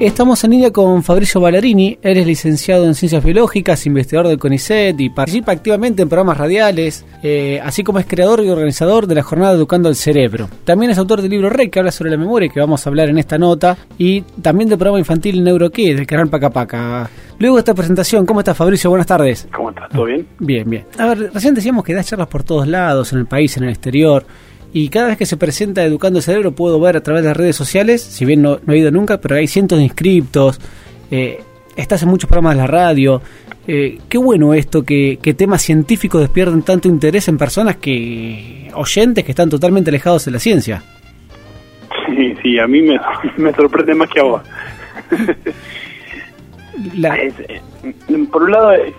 Estamos en línea con Fabricio Ballerini, él es licenciado en Ciencias Biológicas, investigador del CONICET y participa activamente en programas radiales, eh, así como es creador y organizador de la jornada Educando el Cerebro. También es autor del libro Rey, que habla sobre la memoria, que vamos a hablar en esta nota, y también del programa infantil NeuroKid, del canal Paca Paca. Luego de esta presentación, ¿cómo estás Fabricio? Buenas tardes. ¿Cómo estás? ¿Todo bien? Bien, bien. A ver, recién decíamos que das charlas por todos lados, en el país, en el exterior. Y cada vez que se presenta Educando el Cerebro puedo ver a través de las redes sociales, si bien no, he ido nunca, pero hay cientos de inscriptos, eh, estás en muchos programas de la radio. Eh, qué bueno esto, que, temas científicos despierten tanto interés en personas que oyentes que están totalmente alejados de la ciencia. Sí, sí, a mí me, me sorprende más que a vos. Eh, por un lado es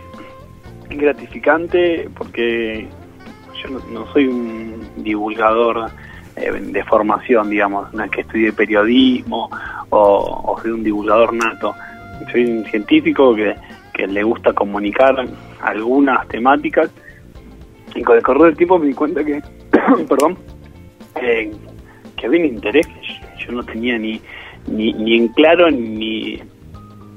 gratificante porque yo no, soy un divulgador eh, de formación, digamos, no es que estudie periodismo o, soy un divulgador nato. Soy un científico que, le gusta comunicar algunas temáticas y con el correr del tiempo me di cuenta que, perdón, eh, que había un interés que yo no tenía ni, ni, ni en claro ni,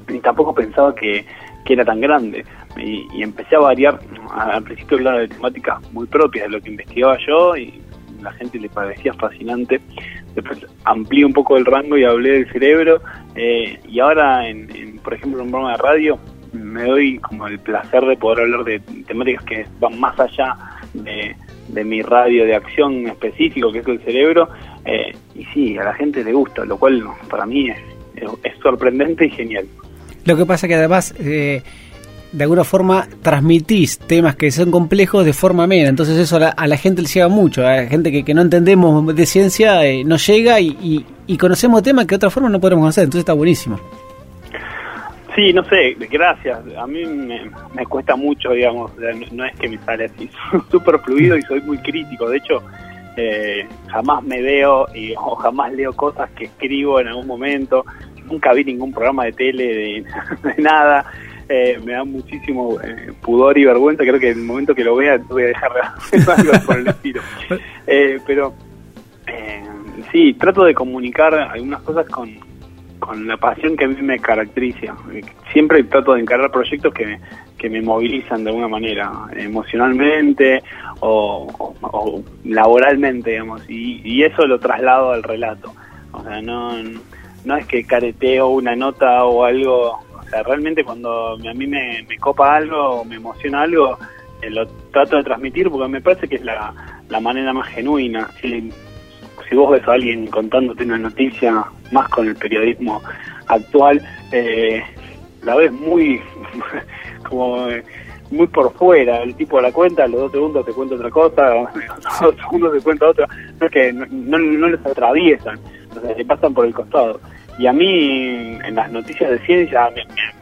ni tampoco pensaba que, que era tan grande y, empecé a variar. Al principio hablaba de temáticas muy propias de lo que investigaba yo y la gente le parecía fascinante. Después amplié un poco el rango y hablé del cerebro. Eh, y ahora, en, por ejemplo, en un programa de radio, me doy como el placer de poder hablar de temáticas que van más allá de, mi radio de acción específico, que es el cerebro. Eh, y sí, a la gente le gusta, lo cual para mí es, es, sorprendente y genial. Lo que pasa que además... Eh de alguna forma transmitís temas que son complejos de forma amena. Entonces eso a la, gente le llega mucho. A la gente que, que no entendemos de ciencia eh, nos llega y, y, conocemos temas que de otra forma no podemos hacer. Entonces está buenísimo. Sí, no sé, gracias. A mí me, cuesta mucho, digamos. No, es que me sale así súper fluido y soy muy crítico. De hecho, eh, jamás me veo y, o jamás leo cosas que escribo en algún momento. Nunca vi ningún programa de tele de nada. Eh, me da muchísimo eh, pudor y vergüenza. Creo que en el momento que lo vea voy a dejar de algo por el estilo. Eh, pero sí, trato de comunicar algunas cosas con, con la pasión que a mí me caracteriza. Siempre trato de encarar proyectos que me, que me movilizan de alguna manera, emocionalmente o, laboralmente, digamos, y, y, eso lo traslado al relato. O sea, no, no es que careteo una nota o algo realmente cuando a mí me, copa algo me emociona algo, eh, lo trato de transmitir porque me parece que es la, manera más genuina. Si, vos ves a alguien contándote una noticia, más con el periodismo actual, eh, la ves muy como muy por fuera, el tipo de la cuenta, los dos segundos te cuenta otra cosa, los dos segundos te cuenta otra, no es que no, no, les atraviesan, o sea, le pasan por el costado. Y a mí, en las noticias de ciencia,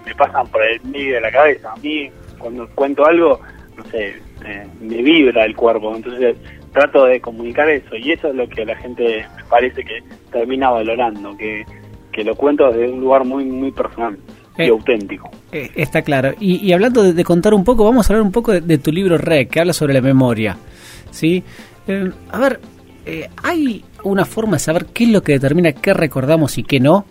me, pasan por el medio de la cabeza. A mí, cuando cuento algo, no sé, me vibra el cuerpo. Entonces, trato de comunicar eso. Y eso es lo que la gente me parece que termina valorando, que, que lo cuento desde un lugar muy, muy personal. y eh, auténtico. Eh, está claro. Y, hablando de, contar un poco, vamos a hablar un poco de, tu libro REC, que habla sobre la memoria. ¿sí? Eh, a ver, eh, ¿hay una forma de saber qué es lo que determina qué recordamos y qué no?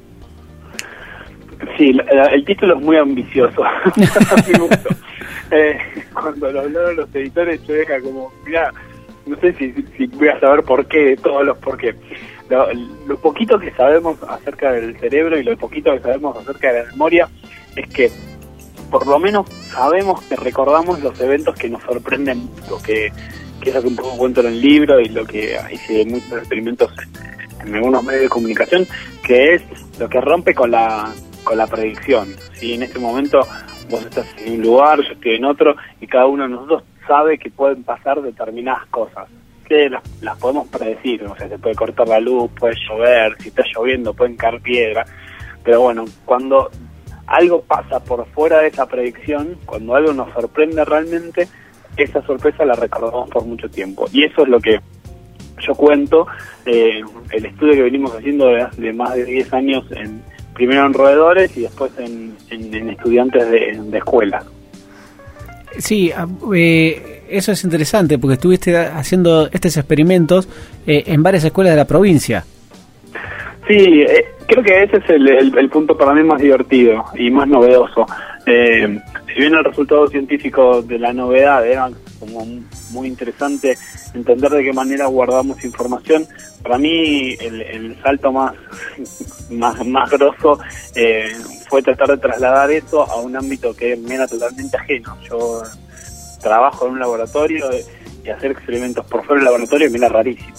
Sí, el título es muy ambicioso. eh, cuando lo hablaron los editores, yo deja como, mira, no sé si, voy a saber por qué, todos los por qué. Lo, poquito que sabemos acerca del cerebro y lo poquito que sabemos acerca de la memoria es que por lo menos sabemos que recordamos los eventos que nos sorprenden, lo que que es lo que un poco cuento en el libro y lo que hice muchos experimentos en, algunos medios de comunicación, que es lo que rompe con la, con la predicción. Si en este momento vos estás en un lugar, yo estoy en otro, y cada uno de nosotros sabe que pueden pasar determinadas cosas, que las, las podemos predecir, o sea, se puede cortar la luz, puede llover, si está lloviendo pueden caer piedra, pero bueno, cuando algo pasa por fuera de esa predicción, cuando algo nos sorprende realmente, esa sorpresa la recordamos por mucho tiempo. Y eso es lo que yo cuento, eh, el estudio que venimos haciendo de, más de 10 años, en primero en roedores y después en, estudiantes de, escuela. Sí, ah, eh, eso es interesante porque estuviste haciendo estos experimentos eh, en varias escuelas de la provincia. Sí, creo que ese es el, punto para mí más divertido y más novedoso. Eh, si bien el resultado científico de la novedad era como muy interesante entender de qué manera guardamos información, para mí el, salto más, más, más grosso eh, fue tratar de trasladar eso a un ámbito que me era totalmente ajeno. Yo trabajo en un laboratorio y hacer experimentos por fuera del laboratorio me era rarísimo.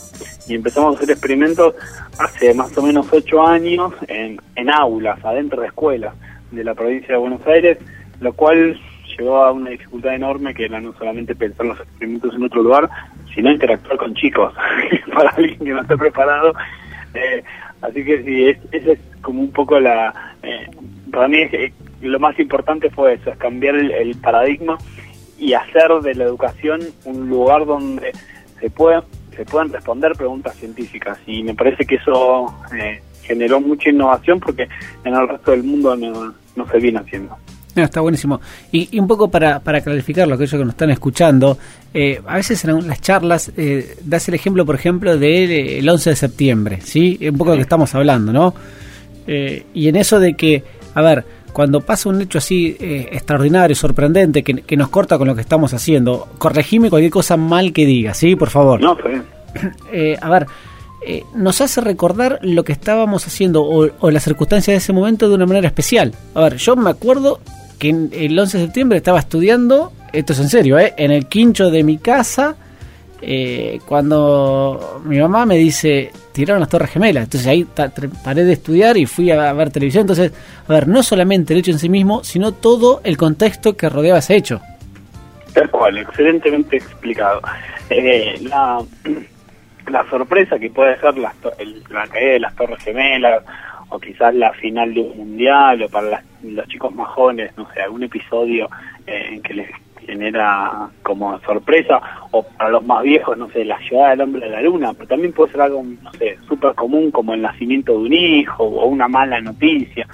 Y empezamos a hacer experimentos hace más o menos ocho años en, en aulas, adentro de escuelas de la provincia de Buenos Aires, lo cual llevó a una dificultad enorme que era no solamente pensar los experimentos en otro lugar, sino interactuar con chicos, para alguien que no esté preparado. Eh, así que sí, es, esa es como un poco la... Eh, para mí eh, lo más importante fue eso, es cambiar el, paradigma y hacer de la educación un lugar donde se se puedan responder preguntas científicas y me parece que eso generó mucha innovación porque en el resto del mundo no, no se viene haciendo. No, está buenísimo. Y, un poco para, para clarificar lo que ellos que nos están escuchando, eh, a veces en las charlas eh, das el ejemplo, por ejemplo, del 11 de septiembre, ¿sí? Un poco de lo que estamos hablando, ¿no? Eh, y en eso de que, a ver, cuando pasa un hecho así eh, extraordinario, sorprendente, que, que, nos corta con lo que estamos haciendo, corregime cualquier cosa mal que diga, ¿sí? Por favor. No, está bien. a ver, eh, nos hace recordar lo que estábamos haciendo o, o las circunstancias de ese momento de una manera especial. A ver, yo me acuerdo que el 11 de septiembre estaba estudiando, esto es en serio, ¿eh? en el quincho de mi casa, eh, cuando mi mamá me dice, tiraron las torres gemelas. Entonces ahí paré de estudiar y fui a ver televisión. Entonces, a ver, no solamente el hecho en sí mismo, sino todo el contexto que rodeaba ese hecho. Tal cual, excelentemente explicado. Eh, la, sorpresa que puede ser la, la caída de las torres gemelas o quizás la final de un mundial o para los chicos más jóvenes, no sé, algún episodio eh, que les genera como sorpresa o para los más viejos, no sé, la llegada del hombre a la luna, pero también puede ser algo, no sé, súper común como el nacimiento de un hijo o una mala noticia.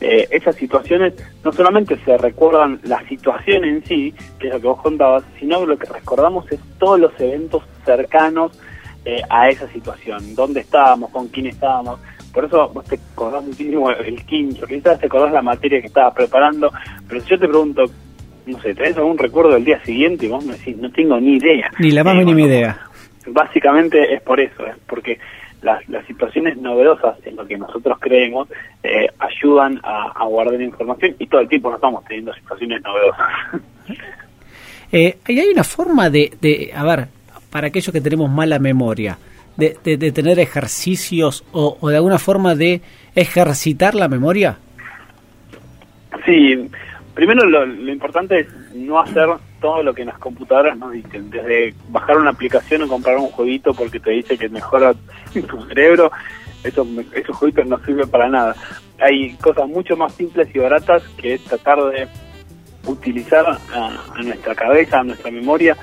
Eh, esas situaciones no solamente se recuerdan la situación en sí, que es lo que vos contabas, sino lo que recordamos es todos los eventos cercanos eh, a esa situación, dónde estábamos, con quién estábamos, por eso vos te acordás muchísimo el quinto, quizás te acordás la materia que estabas preparando, pero si yo te pregunto, no sé, ¿tenés algún recuerdo del día siguiente? Y vos me decís, no tengo ni idea. Ni la más eh, mínima idea. Básicamente es por eso, es porque las, las situaciones novedosas en lo que nosotros creemos eh, ayudan a, guardar información y todo el tiempo no estamos teniendo situaciones novedosas. eh, hay una forma de, de, a ver, para aquellos que tenemos mala memoria, de, tener ejercicios o, de alguna forma de ejercitar la memoria? Sí, primero lo, importante es no hacer todo lo que las computadoras nos dicen, desde bajar una aplicación o comprar un jueguito porque te dice que mejora tu cerebro, esos, esos jueguitos no sirven para nada. Hay cosas mucho más simples y baratas que tratar de utilizar a nuestra cabeza, a nuestra memoria,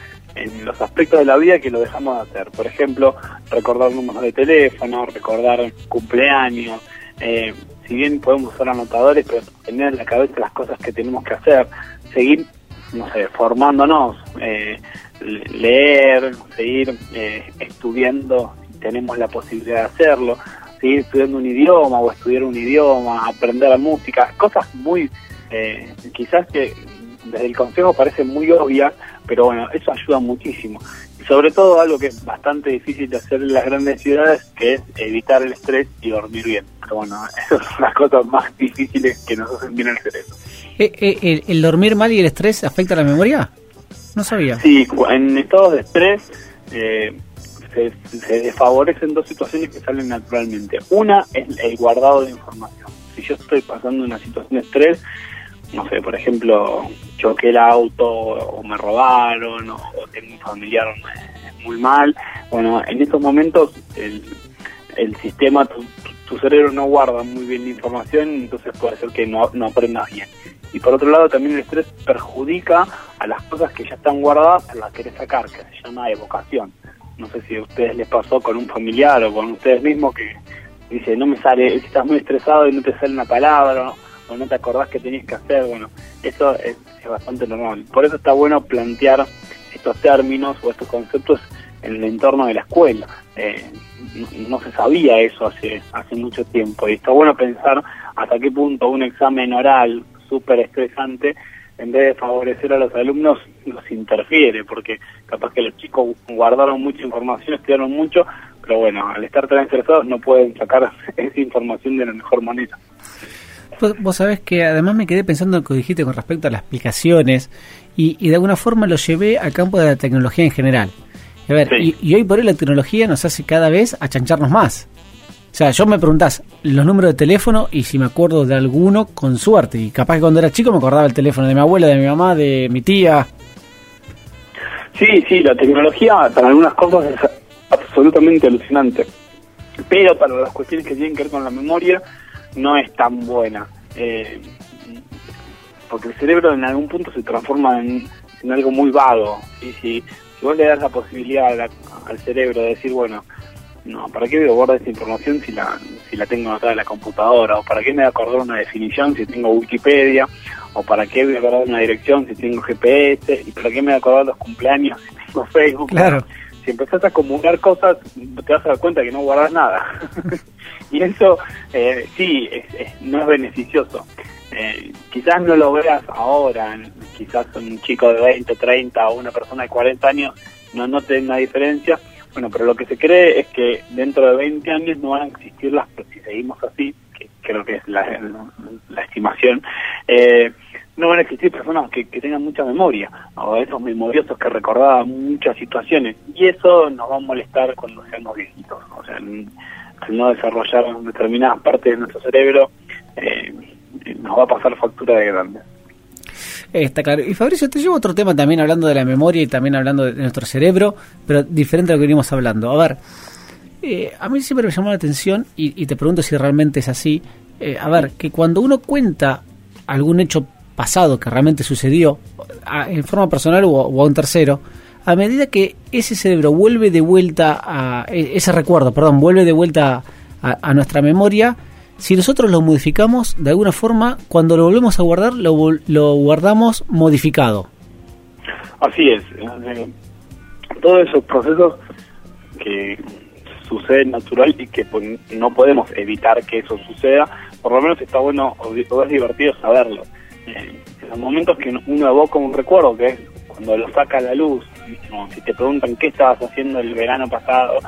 en los aspectos de la vida que lo dejamos de hacer. Por ejemplo, recordar números de teléfono, recordar cumpleaños. Eh, si bien podemos usar anotadores, pero tener en la cabeza las cosas que tenemos que hacer, seguir, no sé, formándonos, eh, leer, seguir eh, estudiando, si tenemos la posibilidad de hacerlo, seguir estudiando un idioma o estudiar un idioma, aprender música, cosas muy, quizás que desde el consejo parece muy obvia, pero bueno, eso ayuda muchísimo. Y sobre todo algo que es bastante difícil de hacer en las grandes ciudades, que es evitar el estrés y dormir bien. Pero bueno, esas son las cosas más difíciles que nos hacen bien el cerebro. Eh, eh, el, dormir mal y el estrés afecta a la memoria? No sabía. Sí, en estados de estrés eh, se, se desfavorecen dos situaciones que salen naturalmente. Una es el guardado de información. Si yo estoy pasando una situación de estrés, no sé, por ejemplo, choqué el auto o me robaron o, tengo un familiar muy mal. Bueno, en estos momentos el, el sistema, tu, tu, cerebro no guarda muy bien la información, entonces puede ser que no, no aprendas bien. Y por otro lado, también el estrés perjudica a las cosas que ya están guardadas, las querés sacar, que se llama evocación. No sé si a ustedes les pasó con un familiar o con ustedes mismos que dice, no me sale, estás muy estresado y no te sale una palabra, o no te acordás que tenías que hacer, bueno, eso es, bastante normal. Por eso está bueno plantear estos términos o estos conceptos en el entorno de la escuela. Eh, no, se sabía eso hace, hace mucho tiempo y está bueno pensar hasta qué punto un examen oral súper estresante en vez de favorecer a los alumnos, los interfiere, porque capaz que los chicos guardaron mucha información, estudiaron mucho, pero bueno, al estar tan estresados no pueden sacar esa información de la mejor manera. Vos, sabés que además me quedé pensando en lo que dijiste con respecto a las explicaciones y, y de alguna forma lo llevé al campo de la tecnología en general. A ver, y, y, hoy por hoy la tecnología nos hace cada vez achancharnos más. O sea, yo me preguntás los números de teléfono y si me acuerdo de alguno, con suerte. Y capaz que cuando era chico me acordaba el teléfono de mi abuela, de mi mamá, de mi tía. Sí, sí, la tecnología para algunas cosas es absolutamente alucinante. Pero para las cuestiones que tienen que ver con la memoria, no es tan buena. Eh, porque el cerebro en algún punto se transforma en, algo muy vago. Y si, si vos le das la posibilidad al cerebro de decir, bueno, no, ¿para qué voy a guardar esta información si la, si la tengo acá en la computadora? ¿O para qué me voy a acordar una definición si tengo Wikipedia? ¿O para qué voy a acordar una dirección si tengo GPS? ¿Y para qué me voy a acordar los cumpleaños si tengo Facebook? Claro. Si empezás a acumular cosas, te vas a dar cuenta que no guardas nada. y eso eh, sí, no es beneficioso. Eh, quizás no lo veas ahora, quizás un chico de 20, 30 o una persona de 40 años no note una diferencia, bueno, pero lo que se cree es que dentro de 20 años no van a existir las, si seguimos así, que creo que es la, estimación, eh, no van a existir personas que, tengan mucha memoria, o esos memoriosos que recordaban muchas situaciones, y eso nos va a molestar cuando seamos viejitos, o sea, al no desarrollar determinadas partes de nuestro cerebro, eh, nos va a pasar factura de grande. Está claro. Y Fabricio, te llevo otro tema también hablando de la memoria y también hablando de nuestro cerebro, pero diferente a lo que venimos hablando. A ver, eh, a mí siempre me llamó la atención y, te pregunto si realmente es así. Eh, a ver, que cuando uno cuenta algún hecho pasado que realmente sucedió en forma personal o, a un tercero, a medida que ese cerebro vuelve de vuelta a e, ese recuerdo, perdón, vuelve de vuelta a nuestra memoria, si nosotros lo modificamos, de alguna forma, cuando lo volvemos a guardar, lo, lo guardamos modificado. Así es. Eh, todos esos procesos que suceden natural y que no podemos evitar que eso suceda, por lo menos está bueno o es divertido saberlo. Eh, en los momentos que uno evoca un recuerdo, que es cuando lo saca a la luz, si te preguntan qué estabas haciendo el verano pasado,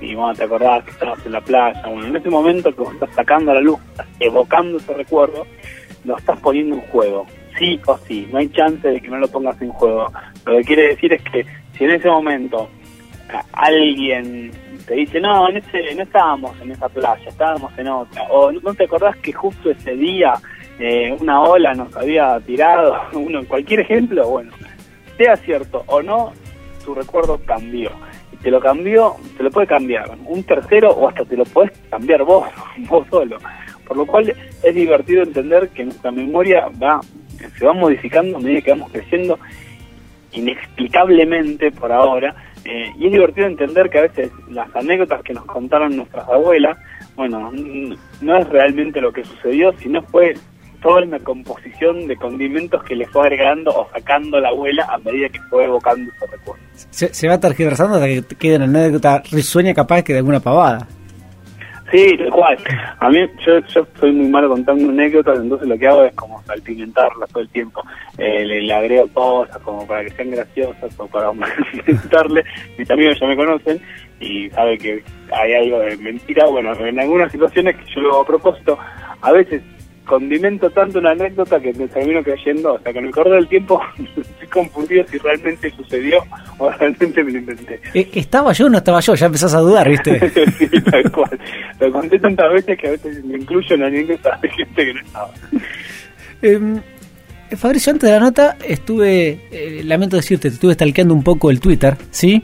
y bueno, te acordás que estabas en la playa. Bueno, en ese momento que vos estás sacando a la luz, estás evocando ese recuerdo, lo estás poniendo en juego. Sí o sí, no hay chance de que no lo pongas en juego. Lo que quiere decir es que si en ese momento alguien te dice, no, en ese, no estábamos en esa playa, estábamos en otra, o no te acordás que justo ese día eh, una ola nos había tirado, uno, cualquier ejemplo, bueno, sea cierto o no, tu recuerdo cambió te lo cambió, te lo puede cambiar un tercero o hasta te lo puedes cambiar vos, vos solo. Por lo cual es divertido entender que nuestra memoria va se va modificando a medida que vamos creciendo inexplicablemente por ahora. Eh, y es divertido entender que a veces las anécdotas que nos contaron nuestras abuelas, bueno, no es realmente lo que sucedió, sino fue toda una composición de condimentos que le fue agregando o sacando la abuela a medida que fue evocando ese recuerdo. Se, se va tergiversando hasta que quede una anécdota risueña capaz que de alguna pavada. Sí, tal cual. A mí, yo, yo soy muy malo contando anécdotas, entonces lo que hago es como salpimentarlas todo el tiempo. Eh, le, agrego cosas como para que sean graciosas o para aumentarle. Mis amigos ya me conocen y saben que hay algo de mentira. Bueno, en algunas situaciones que yo lo hago a propósito, a veces condimento tanto una anécdota que me termino creyendo, o sea, con el correr del tiempo estoy confundido si realmente sucedió o realmente me lo inventé. Eh, ¿Estaba yo o no estaba yo? Ya empezás a dudar, ¿viste? sí, tal cual. Lo conté tantas veces que a veces me incluyo en la anécdota de gente que no estaba. Eh, Fabricio, antes de la nota estuve, eh, lamento decirte, estuve stalkeando un poco el Twitter, ¿sí?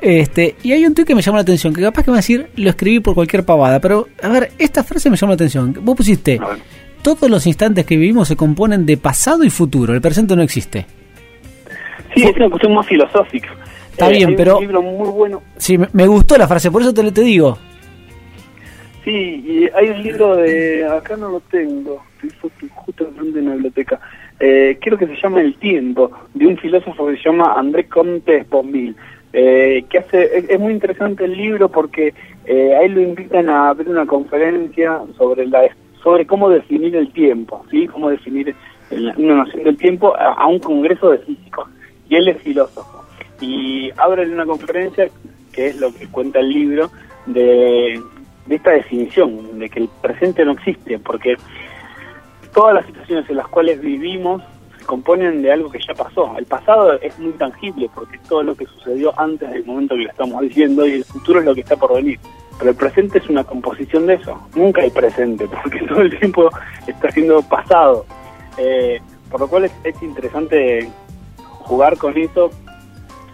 Este, y hay un tweet que me llamó la atención, que capaz que me va a decir, lo escribí por cualquier pavada, pero a ver, esta frase me llamó la atención. Vos pusiste, todos los instantes que vivimos se componen de pasado y futuro, el presente no existe. Sí, es una cuestión más filosófica. Está eh, bien, pero... Un libro muy bueno. Sí, me, gustó la frase, por eso te, te digo. Sí, y hay un libro de... Acá no lo tengo, estoy justo de la biblioteca. Eh, creo que se llama El tiempo, de un filósofo que se llama André Comte Sponville. eh, que hace es, muy interesante el libro porque eh, ahí lo invitan a ver una conferencia sobre la sobre cómo definir el tiempo, ¿sí? Cómo definir una noción del tiempo a, un congreso de físicos. Y él es filósofo. Y abre una conferencia, que es lo que cuenta el libro, de, de esta definición, de que el presente no existe, porque todas las situaciones en las cuales vivimos se componen de algo que ya pasó. El pasado es muy tangible porque es todo lo que sucedió antes del momento que lo estamos diciendo y el futuro es lo que está por venir. Pero el presente es una composición de eso. Nunca hay presente porque todo el tiempo está siendo pasado. Eh, por lo cual es, interesante jugar con eso,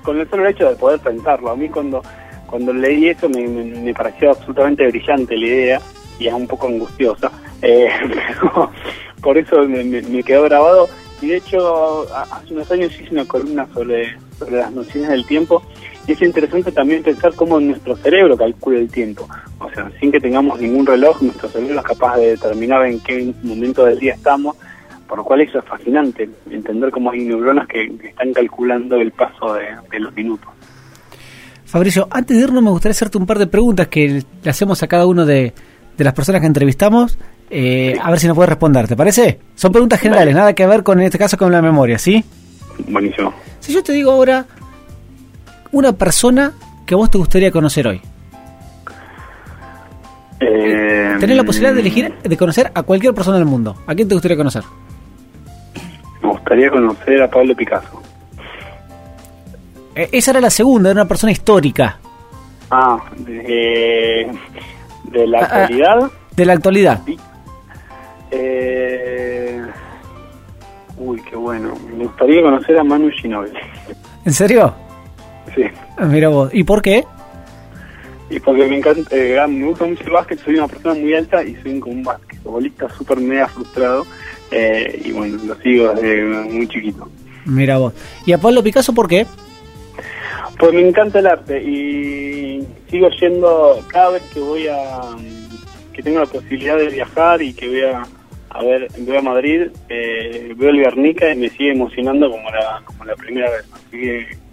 con el solo hecho de poder pensarlo. A mí cuando, cuando leí eso me, pareció absolutamente brillante la idea y es un poco angustiosa. Eh, por eso me, quedó grabado. Y de hecho, hace unos años hice una columna sobre, sobre las nociones del tiempo y es interesante también pensar cómo nuestro cerebro calcula el tiempo. O sea, sin que tengamos ningún reloj, nuestro cerebro es capaz de determinar en qué momento del día estamos por lo cual eso es fascinante, entender cómo hay neuronas que, están calculando el paso de, los minutos. Fabricio, antes de irnos me gustaría hacerte un par de preguntas que le hacemos a cada uno de, las personas que entrevistamos, eh, a ver si nos puede responder, ¿te parece? Son preguntas generales, nada que ver con en este caso con la memoria, ¿sí? Buenísimo. Si yo te digo ahora una persona que vos te gustaría conocer hoy. Eh, Tenés la posibilidad de elegir, de conocer a cualquier persona del mundo. ¿A quién te gustaría conocer? gustaría conocer a Pablo Picasso. Eh, esa era la segunda, era una persona histórica. Ah, de, de la ah, ah, actualidad. de la actualidad. Eh, uy, qué bueno. Me gustaría conocer a Manu Ginóbili. ¿En serio? Sí. Ah, mira vos. ¿Y por qué? Y porque me encanta, eh, me gusta mucho el básquet, soy una persona muy alta y soy como un basquetbolista súper mega frustrado eh, y bueno, lo sigo desde muy chiquito. Mira vos. ¿Y a Pablo Picasso por qué? Pues me encanta el arte y sigo yendo cada vez que voy a que tengo la posibilidad de viajar y que voy a, a ver voy a Madrid eh, veo el Guernica y me sigue emocionando como la como la primera vez así que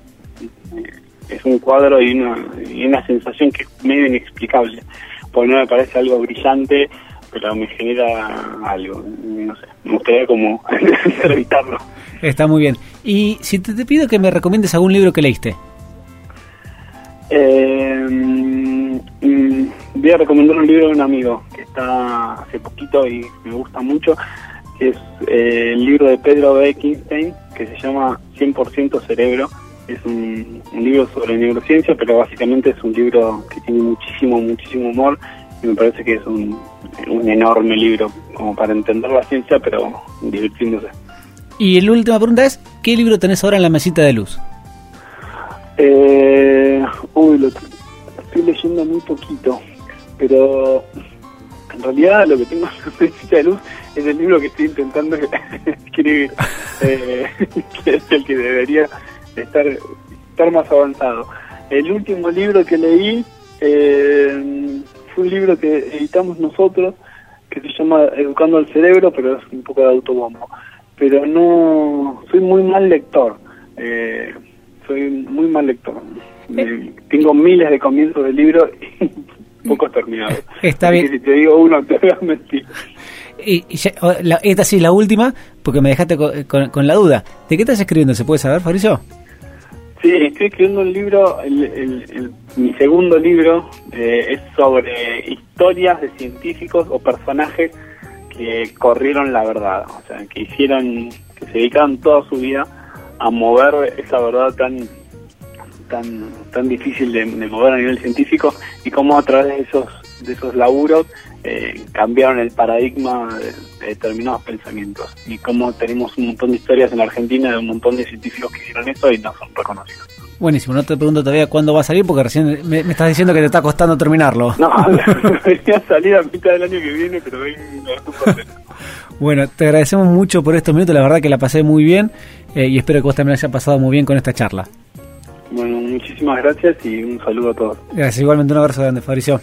es un cuadro y una, y una sensación que es medio inexplicable porque no me parece algo brillante pero me genera algo, no sé, me gustaría como evitarlo. Está muy bien. Y si te, pido que me recomiendes algún libro que leíste. Eh, mm, voy a recomendar un libro de un amigo que está hace poquito y me gusta mucho, que es eh, el libro de Pedro Bekenstein, que se llama 100% Cerebro. Es un, un libro sobre neurociencia, pero básicamente es un libro que tiene muchísimo, muchísimo humor y me parece que es un, un enorme libro como para entender la ciencia, pero divirtiéndose. Y la última pregunta es, ¿qué libro tenés ahora en la mesita de luz? Eh, uy, lo estoy leyendo muy poquito, pero en realidad lo que tengo en la mesita de luz es el libro que estoy intentando escribir, eh, que es el que debería estar, estar más avanzado. El último libro que leí eh, fue un libro que editamos nosotros, que se llama Educando al Cerebro, pero es un poco de autobombo. Pero no, soy muy mal lector, eh, soy muy mal lector. Eh. tengo miles de comienzos de libros y pocos terminados. Está bien. si te digo uno, te voy a mentir. Y, esta sí, la última, porque me dejaste con, la duda. ¿De qué estás escribiendo? ¿Se puede saber, Fabricio? Sí, estoy escribiendo un libro, el, mi segundo libro eh, es sobre historias de científicos o personajes que corrieron la verdad, o sea, que hicieron, que se dedicaron toda su vida a mover esa verdad tan tan tan difícil de, mover a nivel científico y cómo a través de esos de esos laburos eh, cambiaron el paradigma de, determinados pensamientos y cómo tenemos un montón de historias en Argentina de un montón de científicos que hicieron eso y no son reconocidos. Buenísimo, no te pregunto todavía cuándo va a salir porque recién me, estás diciendo que te está costando terminarlo. No, debería salir a mitad del año que viene, pero Bueno, te agradecemos mucho por estos minutos, la verdad que la pasé muy bien eh, y espero que vos también haya pasado muy bien con esta charla. Bueno, muchísimas gracias y un saludo a todos. Gracias, igualmente un abrazo grande, Fabricio.